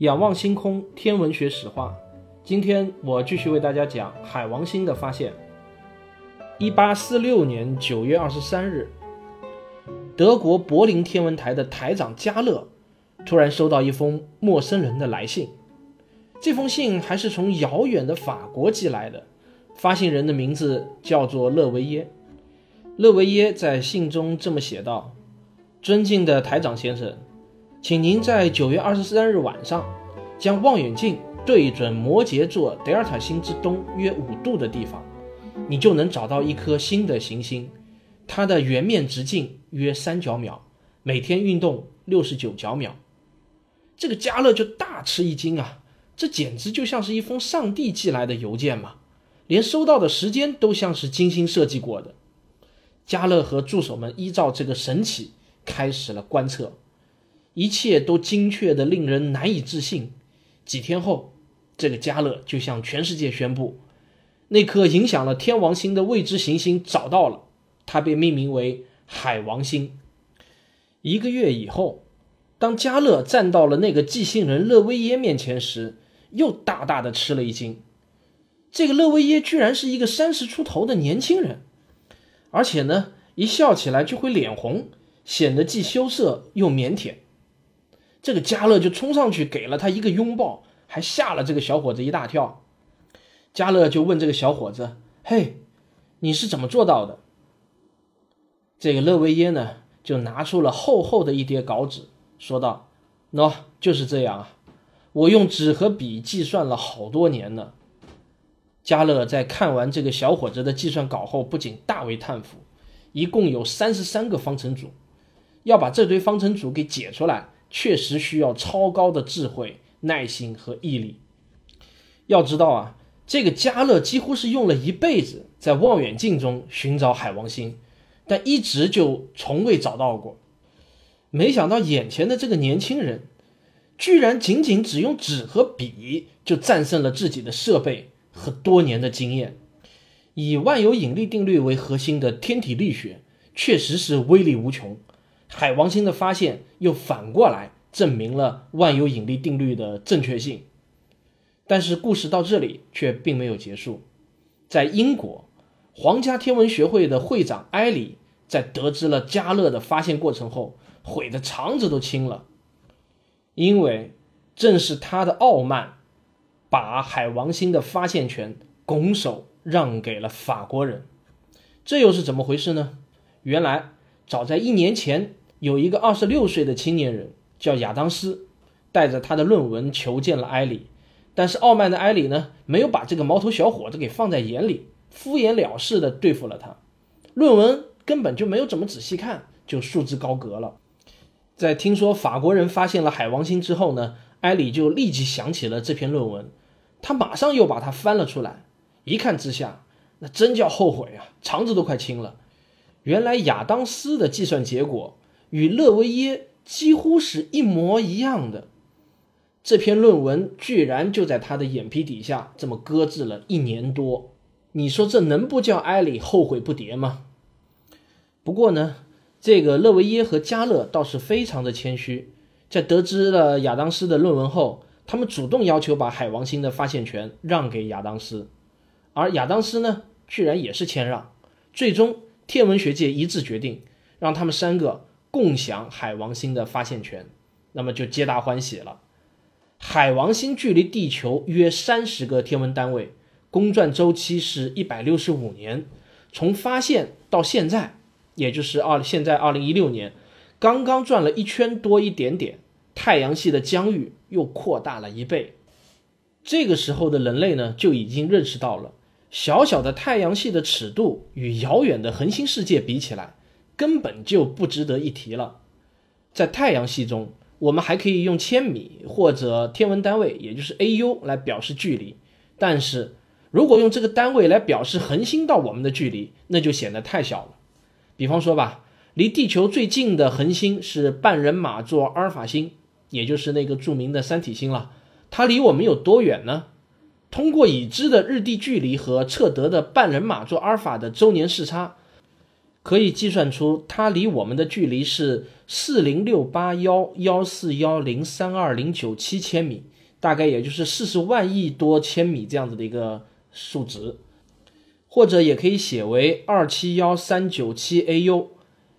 仰望星空，天文学史话。今天我继续为大家讲海王星的发现。一八四六年九月二十三日，德国柏林天文台的台长加勒突然收到一封陌生人的来信。这封信还是从遥远的法国寄来的，发信人的名字叫做勒维耶。勒维耶在信中这么写道：“尊敬的台长先生。”请您在九月二十三日晚上，将望远镜对准摩羯座德尔塔星之东约五度的地方，你就能找到一颗新的行星。它的圆面直径约三角秒，每天运动六十九角秒。这个加勒就大吃一惊啊！这简直就像是一封上帝寄来的邮件嘛，连收到的时间都像是精心设计过的。加勒和助手们依照这个神奇开始了观测。一切都精确的令人难以置信。几天后，这个加勒就向全世界宣布，那颗影响了天王星的未知行星找到了，它被命名为海王星。一个月以后，当加勒站到了那个寄信人勒维耶面前时，又大大的吃了一惊。这个勒维耶居然是一个三十出头的年轻人，而且呢，一笑起来就会脸红，显得既羞涩又腼腆。这个加勒就冲上去给了他一个拥抱，还吓了这个小伙子一大跳。加勒就问这个小伙子：“嘿，你是怎么做到的？”这个勒维耶呢，就拿出了厚厚的一叠稿纸，说道：“喏，就是这样啊，我用纸和笔计算了好多年呢。”加勒在看完这个小伙子的计算稿后，不仅大为叹服，一共有三十三个方程组，要把这堆方程组给解出来。确实需要超高的智慧、耐心和毅力。要知道啊，这个加勒几乎是用了一辈子在望远镜中寻找海王星，但一直就从未找到过。没想到眼前的这个年轻人，居然仅仅只用纸和笔就战胜了自己的设备和多年的经验。以万有引力定律为核心的天体力学，确实是威力无穷。海王星的发现又反过来证明了万有引力定律的正确性，但是故事到这里却并没有结束。在英国，皇家天文学会的会长埃里在得知了加勒的发现过程后，悔得肠子都青了，因为正是他的傲慢，把海王星的发现权拱手让给了法国人。这又是怎么回事呢？原来早在一年前。有一个二十六岁的青年人叫亚当斯，带着他的论文求见了埃里，但是傲慢的埃里呢，没有把这个毛头小伙子给放在眼里，敷衍了事的对付了他，论文根本就没有怎么仔细看，就束之高阁了。在听说法国人发现了海王星之后呢，埃里就立即想起了这篇论文，他马上又把它翻了出来，一看之下，那真叫后悔啊，肠子都快青了。原来亚当斯的计算结果。与勒维耶几乎是一模一样的，这篇论文居然就在他的眼皮底下这么搁置了一年多，你说这能不叫埃里后悔不迭吗？不过呢，这个勒维耶和加勒倒是非常的谦虚，在得知了亚当斯的论文后，他们主动要求把海王星的发现权让给亚当斯，而亚当斯呢，居然也是谦让，最终天文学界一致决定让他们三个。共享海王星的发现权，那么就皆大欢喜了。海王星距离地球约三十个天文单位，公转周期是一百六十五年。从发现到现在，也就是二现在二零一六年，刚刚转了一圈多一点点，太阳系的疆域又扩大了一倍。这个时候的人类呢，就已经认识到了，小小的太阳系的尺度与遥远的恒星世界比起来。根本就不值得一提了。在太阳系中，我们还可以用千米或者天文单位，也就是 AU 来表示距离。但是如果用这个单位来表示恒星到我们的距离，那就显得太小了。比方说吧，离地球最近的恒星是半人马座阿尔法星，也就是那个著名的三体星了。它离我们有多远呢？通过已知的日地距离和测得的半人马座阿尔法的周年视差。可以计算出它离我们的距离是四零六八幺幺四幺零三二零九七千米，大概也就是四十万亿多千米这样子的一个数值，或者也可以写为二七幺三九七 AU，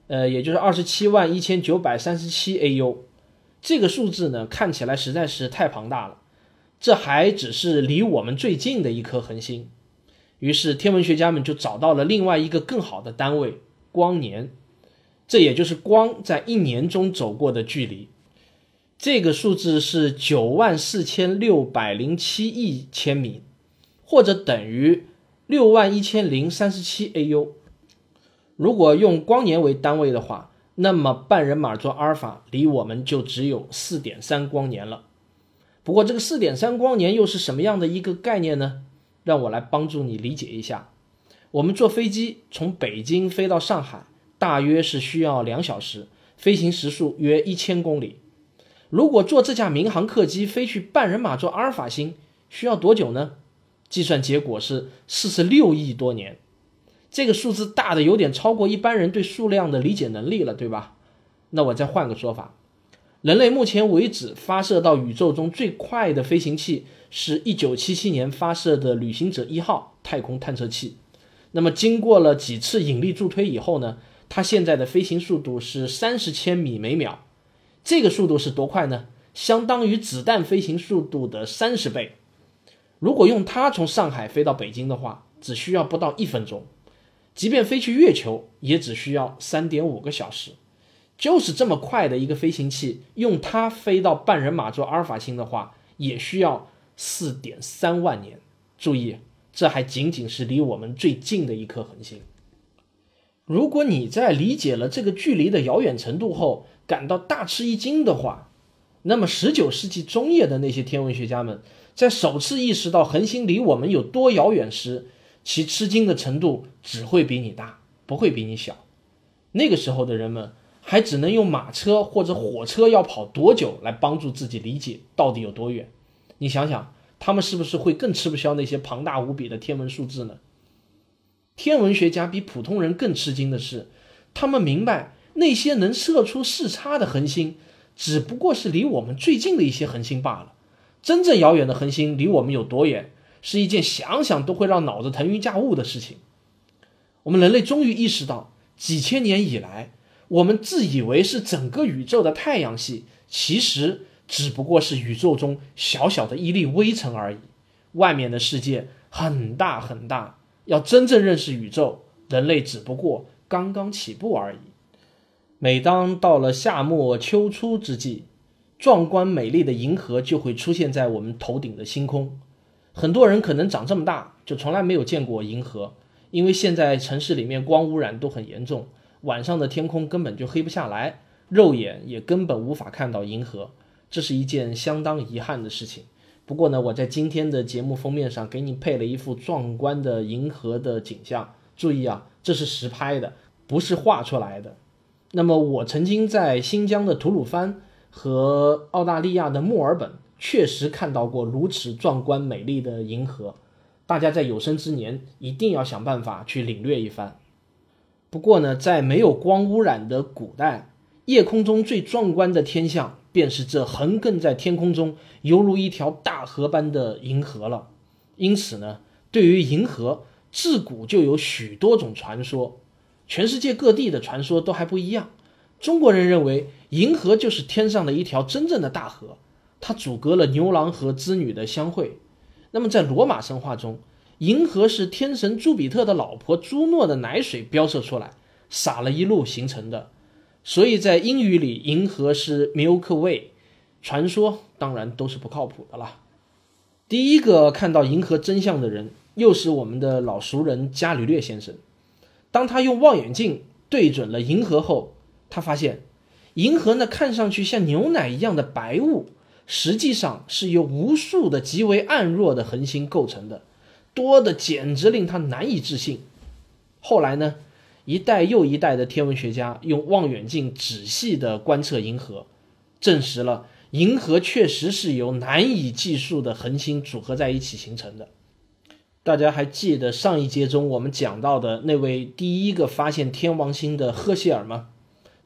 呃，也就是二十七万一千九百三十七 AU。这个数字呢，看起来实在是太庞大了。这还只是离我们最近的一颗恒星，于是天文学家们就找到了另外一个更好的单位。光年，这也就是光在一年中走过的距离。这个数字是九万四千六百零七亿千米，或者等于六万一千零三十七 AU。如果用光年为单位的话，那么半人马座阿尔法离我们就只有四点三光年了。不过，这个四点三光年又是什么样的一个概念呢？让我来帮助你理解一下。我们坐飞机从北京飞到上海，大约是需要两小时，飞行时速约一千公里。如果坐这架民航客机飞去半人马座阿尔法星，需要多久呢？计算结果是四十六亿多年。这个数字大的有点超过一般人对数量的理解能力了，对吧？那我再换个说法，人类目前为止发射到宇宙中最快的飞行器，是一九七七年发射的旅行者一号太空探测器。那么经过了几次引力助推以后呢，它现在的飞行速度是三十千米每秒，这个速度是多快呢？相当于子弹飞行速度的三十倍。如果用它从上海飞到北京的话，只需要不到一分钟；即便飞去月球，也只需要三点五个小时。就是这么快的一个飞行器，用它飞到半人马座阿尔法星的话，也需要四点三万年。注意。这还仅仅是离我们最近的一颗恒星。如果你在理解了这个距离的遥远程度后感到大吃一惊的话，那么19世纪中叶的那些天文学家们在首次意识到恒星离我们有多遥远时，其吃惊的程度只会比你大，不会比你小。那个时候的人们还只能用马车或者火车要跑多久来帮助自己理解到底有多远。你想想。他们是不是会更吃不消那些庞大无比的天文数字呢？天文学家比普通人更吃惊的是，他们明白那些能射出视差的恒星，只不过是离我们最近的一些恒星罢了。真正遥远的恒星离我们有多远，是一件想想都会让脑子腾云驾雾的事情。我们人类终于意识到，几千年以来，我们自以为是整个宇宙的太阳系，其实。只不过是宇宙中小小的一粒微尘而已，外面的世界很大很大。要真正认识宇宙，人类只不过刚刚起步而已。每当到了夏末秋初之际，壮观美丽的银河就会出现在我们头顶的星空。很多人可能长这么大就从来没有见过银河，因为现在城市里面光污染都很严重，晚上的天空根本就黑不下来，肉眼也根本无法看到银河。这是一件相当遗憾的事情。不过呢，我在今天的节目封面上给你配了一幅壮观的银河的景象。注意啊，这是实拍的，不是画出来的。那么，我曾经在新疆的吐鲁番和澳大利亚的墨尔本确实看到过如此壮观美丽的银河。大家在有生之年一定要想办法去领略一番。不过呢，在没有光污染的古代，夜空中最壮观的天象。便是这横亘在天空中，犹如一条大河般的银河了。因此呢，对于银河，自古就有许多种传说，全世界各地的传说都还不一样。中国人认为，银河就是天上的一条真正的大河，它阻隔了牛郎和织女的相会。那么，在罗马神话中，银河是天神朱比特的老婆朱诺的奶水飙射出来，洒了一路形成的。所以在英语里，银河是 Milky Way，传说当然都是不靠谱的啦。第一个看到银河真相的人，又是我们的老熟人伽利略先生。当他用望远镜对准了银河后，他发现银河呢看上去像牛奶一样的白雾，实际上是由无数的极为暗弱的恒星构成的，多的简直令他难以置信。后来呢，一代又一代的天文学家用望远镜仔细地观测银河，证实了银河确实是由难以计数的恒星组合在一起形成的。大家还记得上一节中我们讲到的那位第一个发现天王星的赫歇尔吗？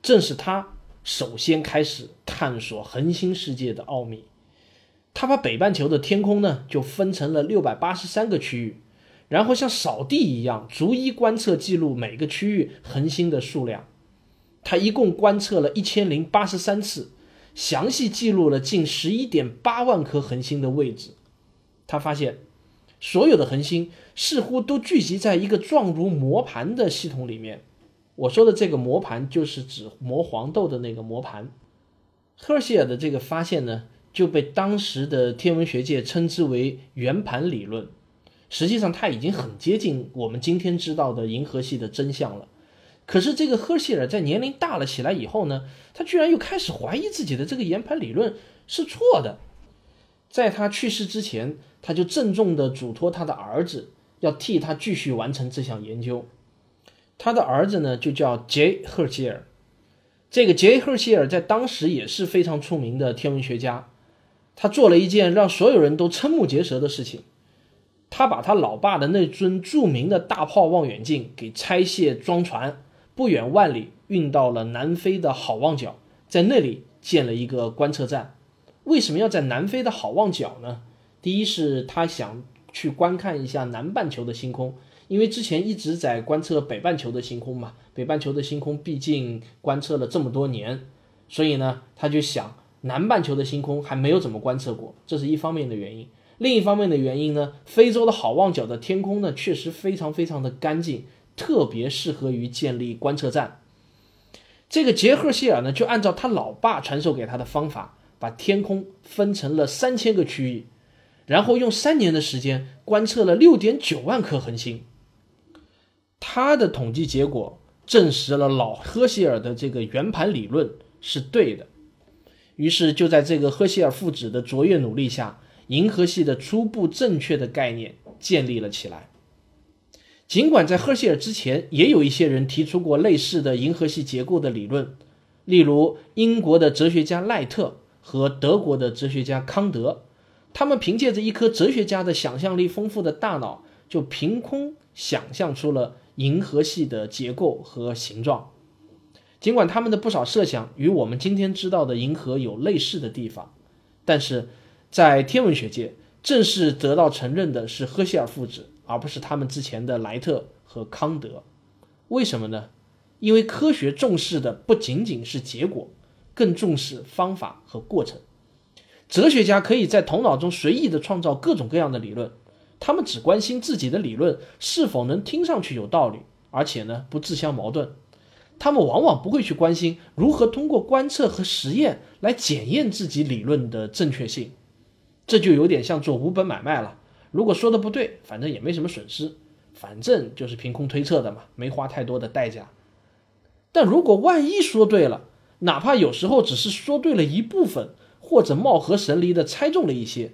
正是他首先开始探索恒星世界的奥秘。他把北半球的天空呢就分成了六百八十三个区域。然后像扫地一样，逐一观测记录每个区域恒星的数量。他一共观测了一千零八十三次，详细记录了近十一点八万颗恒星的位置。他发现，所有的恒星似乎都聚集在一个状如磨盘的系统里面。我说的这个磨盘，就是指磨黄豆的那个磨盘。赫歇尔的这个发现呢，就被当时的天文学界称之为圆盘理论。实际上，它已经很接近我们今天知道的银河系的真相了。可是，这个赫歇尔在年龄大了起来以后呢，他居然又开始怀疑自己的这个圆盘理论是错的。在他去世之前，他就郑重地嘱托他的儿子要替他继续完成这项研究。他的儿子呢，就叫杰赫歇尔。这个杰赫歇尔在当时也是非常出名的天文学家。他做了一件让所有人都瞠目结舌的事情。他把他老爸的那尊著名的大炮望远镜给拆卸装船，不远万里运到了南非的好望角，在那里建了一个观测站。为什么要在南非的好望角呢？第一是他想去观看一下南半球的星空，因为之前一直在观测北半球的星空嘛，北半球的星空毕竟观测了这么多年，所以呢，他就想南半球的星空还没有怎么观测过，这是一方面的原因。另一方面的原因呢，非洲的好望角的天空呢，确实非常非常的干净，特别适合于建立观测站。这个杰赫谢尔呢，就按照他老爸传授给他的方法，把天空分成了三千个区域，然后用三年的时间观测了六点九万颗恒星。他的统计结果证实了老赫歇尔的这个圆盘理论是对的。于是就在这个赫歇尔父子的卓越努力下。银河系的初步正确的概念建立了起来。尽管在赫歇尔之前，也有一些人提出过类似的银河系结构的理论，例如英国的哲学家赖特和德国的哲学家康德，他们凭借着一颗哲学家的想象力丰富的大脑，就凭空想象出了银河系的结构和形状。尽管他们的不少设想与我们今天知道的银河有类似的地方，但是。在天文学界，正式得到承认的是赫歇尔父子，而不是他们之前的莱特和康德。为什么呢？因为科学重视的不仅仅是结果，更重视方法和过程。哲学家可以在头脑中随意地创造各种各样的理论，他们只关心自己的理论是否能听上去有道理，而且呢不自相矛盾。他们往往不会去关心如何通过观测和实验来检验自己理论的正确性。这就有点像做无本买卖了。如果说的不对，反正也没什么损失，反正就是凭空推测的嘛，没花太多的代价。但如果万一说对了，哪怕有时候只是说对了一部分，或者貌合神离的猜中了一些，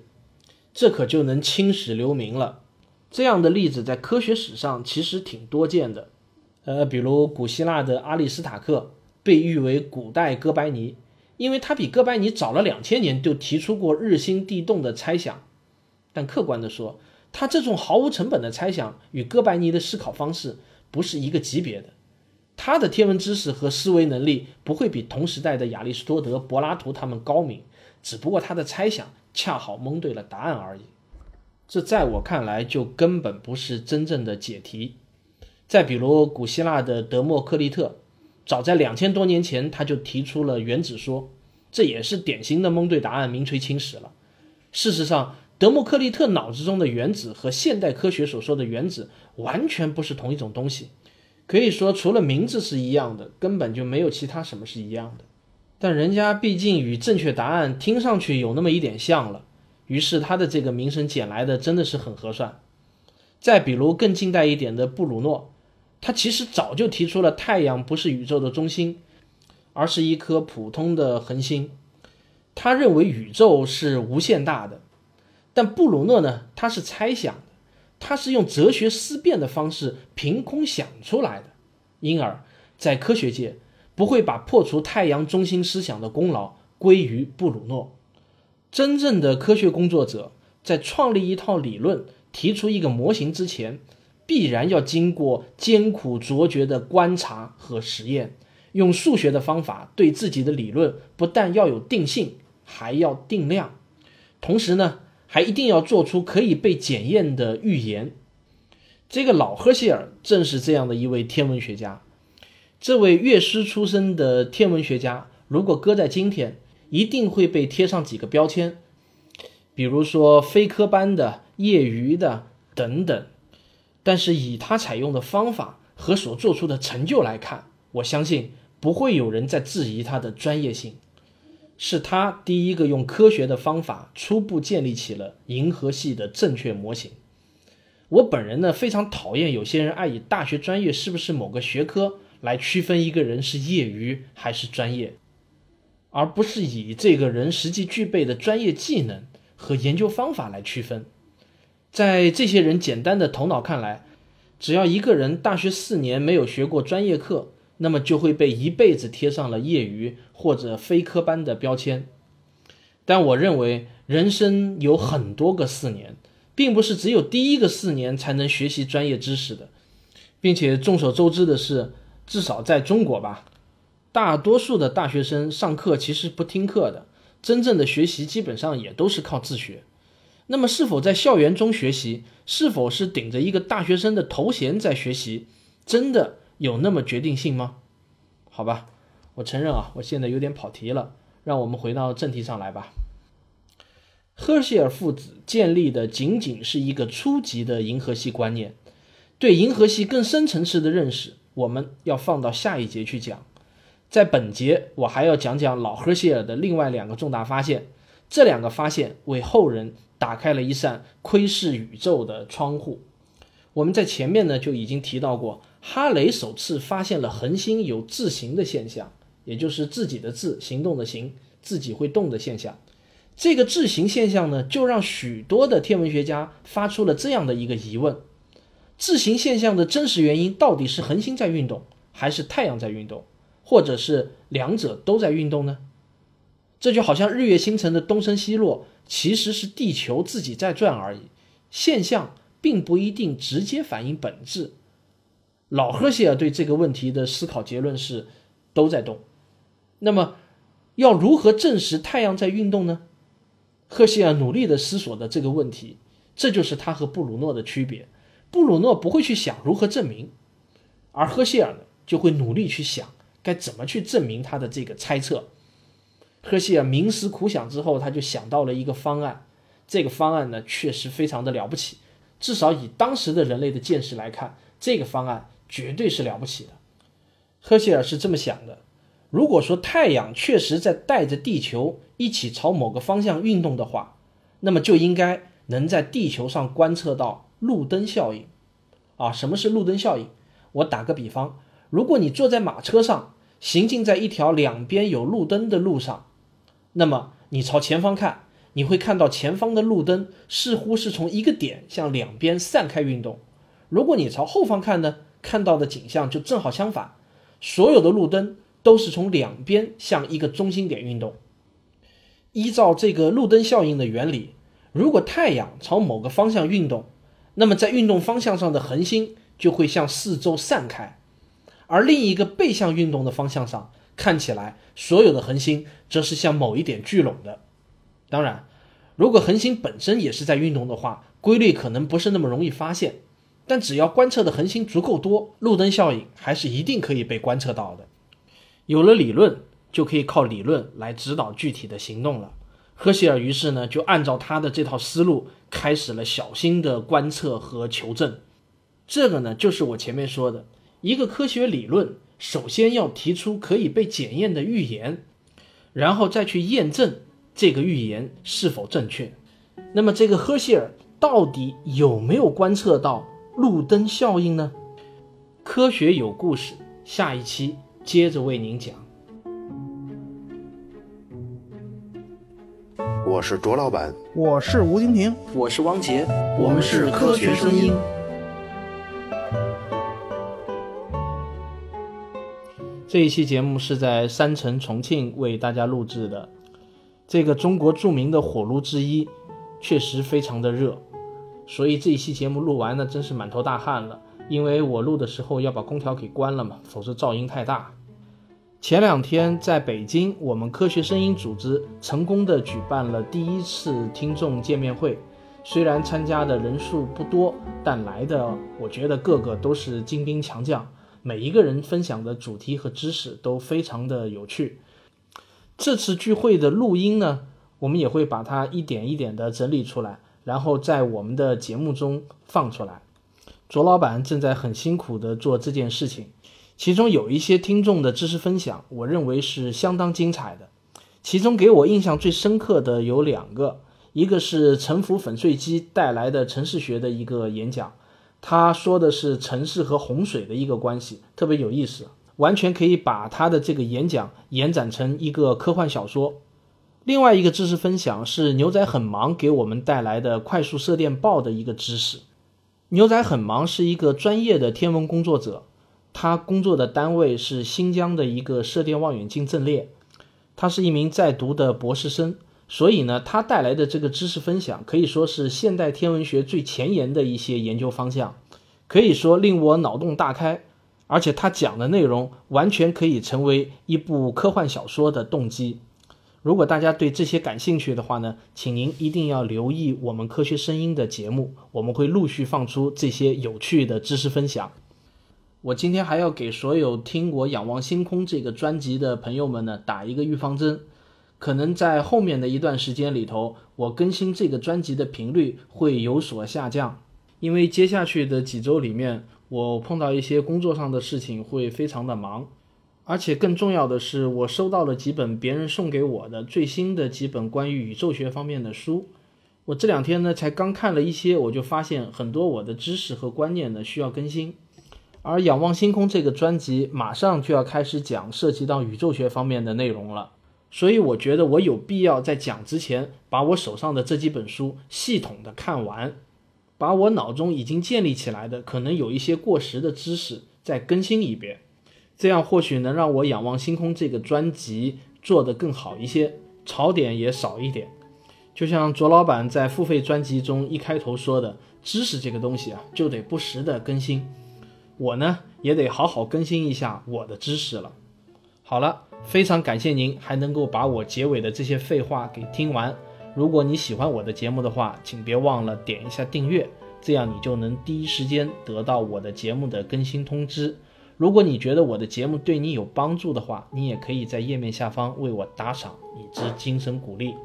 这可就能青史留名了。这样的例子在科学史上其实挺多见的。呃，比如古希腊的阿里斯塔克，被誉为古代哥白尼。因为他比哥白尼早了两千年就提出过日心地动的猜想，但客观的说，他这种毫无成本的猜想与哥白尼的思考方式不是一个级别的。他的天文知识和思维能力不会比同时代的亚里士多德、柏拉图他们高明，只不过他的猜想恰好蒙对了答案而已。这在我看来就根本不是真正的解题。再比如古希腊的德谟克利特。早在两千多年前，他就提出了原子说，这也是典型的蒙对答案、名垂青史了。事实上，德谟克利特脑子中的原子和现代科学所说的原子完全不是同一种东西。可以说，除了名字是一样的，根本就没有其他什么是一样的。但人家毕竟与正确答案听上去有那么一点像了，于是他的这个名声捡来的真的是很合算。再比如更近代一点的布鲁诺。他其实早就提出了太阳不是宇宙的中心，而是一颗普通的恒星。他认为宇宙是无限大的，但布鲁诺呢，他是猜想的，他是用哲学思辨的方式凭空想出来的，因而，在科学界不会把破除太阳中心思想的功劳归于布鲁诺。真正的科学工作者在创立一套理论、提出一个模型之前，必然要经过艰苦卓绝的观察和实验，用数学的方法对自己的理论不但要有定性。还要定量，同时呢，还一定要做出可以被检验的预言。这个老赫歇尔正是这样的一位天文学家。这位乐师出身的天文学家，如果搁在今天，一定会被贴上几个标签，比如说非科班的、业余的等等。但是以他采用的方法和所做出的成就来看，我相信不会有人在质疑他的专业性。是他第一个用科学的方法初步建立起了银河系的正确模型。我本人呢非常讨厌有些人爱以大学专业是不是某个学科来区分一个人是业余还是专业，而不是以这个人实际具备的专业技能和研究方法来区分。在这些人简单的头脑看来，只要一个人大学四年没有学过专业课。那么就会被一辈子贴上了业余或者非科班的标签。但我认为人生有很多个四年，并不是只有第一个四年才能学习专业知识的，并且众所周知的是，至少在中国吧，大多数的大学生上课其实不听课的，真正的学习基本上也都是靠自学。那么是否在校园中学习，是否是顶着一个大学生的头衔在学习，真的？有那么决定性吗？好吧，我承认啊，我现在有点跑题了。让我们回到正题上来吧。赫歇尔父子建立的仅仅是一个初级的银河系观念，对银河系更深层次的认识，我们要放到下一节去讲。在本节，我还要讲讲老赫歇尔的另外两个重大发现，这两个发现为后人打开了一扇窥视宇宙的窗户。我们在前面呢就已经提到过。哈雷首次发现了恒星有自行的现象，也就是自己的自行动的行，自己会动的现象。这个自行现象呢，就让许多的天文学家发出了这样的一个疑问：自行现象的真实原因到底是恒星在运动，还是太阳在运动，或者是两者都在运动呢？这就好像日月星辰的东升西落，其实是地球自己在转而已，现象并不一定直接反映本质。老赫歇尔对这个问题的思考结论是，都在动。那么，要如何证实太阳在运动呢？赫歇尔努力地思索的这个问题，这就是他和布鲁诺的区别。布鲁诺不会去想如何证明，而赫歇尔呢，就会努力去想该怎么去证明他的这个猜测。赫歇尔冥思苦想之后，他就想到了一个方案。这个方案呢，确实非常的了不起，至少以当时的人类的见识来看，这个方案。绝对是了不起的。赫歇尔是这么想的：如果说太阳确实在带着地球一起朝某个方向运动的话，那么就应该能在地球上观测到路灯效应。啊，什么是路灯效应？我打个比方，如果你坐在马车上，行进在一条两边有路灯的路上，那么你朝前方看，你会看到前方的路灯似乎是从一个点向两边散开运动。如果你朝后方看呢？看到的景象就正好相反，所有的路灯都是从两边向一个中心点运动。依照这个路灯效应的原理，如果太阳朝某个方向运动，那么在运动方向上的恒星就会向四周散开；而另一个背向运动的方向上，看起来所有的恒星则是向某一点聚拢的。当然，如果恒星本身也是在运动的话，规律可能不是那么容易发现。但只要观测的恒星足够多，路灯效应还是一定可以被观测到的。有了理论，就可以靠理论来指导具体的行动了。赫歇尔于是呢，就按照他的这套思路，开始了小心的观测和求证。这个呢，就是我前面说的，一个科学理论首先要提出可以被检验的预言，然后再去验证这个预言是否正确。那么，这个赫歇尔到底有没有观测到路灯效应呢？科学有故事，下一期接着为您讲。我是卓老板，我是吴婷婷，我是汪杰，我们是科学声音。这一期节目是在山城重庆为大家录制的。这个中国著名的火炉之一，确实非常的热，所以这一期节目录完呢，真是满头大汗了。因为我录的时候要把空调给关了嘛，否则噪音太大。前两天在北京，我们科学声音组织成功的举办了第一次听众见面会。虽然参加的人数不多，但来的我觉得个个都是精兵强将，每一个人分享的主题和知识都非常的有趣。这次聚会的录音呢，我们也会把它一点一点的整理出来，然后在我们的节目中放出来。卓老板正在很辛苦的做这件事情，其中有一些听众的知识分享，我认为是相当精彩的。其中给我印象最深刻的有两个，一个是沉浮粉碎机带来的城市学的一个演讲，他说的是城市和洪水的一个关系，特别有意思。完全可以把他的这个演讲延展成一个科幻小说。另外一个知识分享是牛仔很忙给我们带来的快速射电暴的一个知识。牛仔很忙是一个专业的天文工作者，他工作的单位是新疆的一个射电望远镜阵列。他是一名在读的博士生，所以呢，他带来的这个知识分享可以说是现代天文学最前沿的一些研究方向，可以说令我脑洞大开。而且他讲的内容完全可以成为一部科幻小说的动机。如果大家对这些感兴趣的话呢，请您一定要留意我们科学声音的节目，我们会陆续放出这些有趣的知识分享。我今天还要给所有听我《仰望星空》这个专辑的朋友们呢打一个预防针，可能在后面的一段时间里头，我更新这个专辑的频率会有所下降，因为接下去的几周里面。我碰到一些工作上的事情会非常的忙，而且更重要的是，我收到了几本别人送给我的最新的几本关于宇宙学方面的书。我这两天呢才刚看了一些，我就发现很多我的知识和观念呢需要更新。而《仰望星空》这个专辑马上就要开始讲涉及到宇宙学方面的内容了，所以我觉得我有必要在讲之前把我手上的这几本书系统的看完。把我脑中已经建立起来的可能有一些过时的知识再更新一遍，这样或许能让我仰望星空这个专辑做得更好一些，槽点也少一点。就像卓老板在付费专辑中一开头说的，知识这个东西啊，就得不时的更新。我呢，也得好好更新一下我的知识了。好了，非常感谢您还能够把我结尾的这些废话给听完。如果你喜欢我的节目的话，请别忘了点一下订阅，这样你就能第一时间得到我的节目的更新通知。如果你觉得我的节目对你有帮助的话，你也可以在页面下方为我打赏，以资精神鼓励。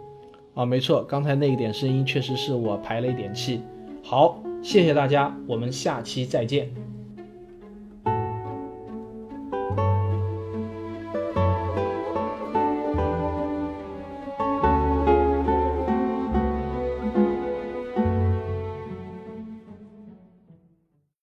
啊，没错，刚才那一点声音确实是我排了一点气。好，谢谢大家，我们下期再见。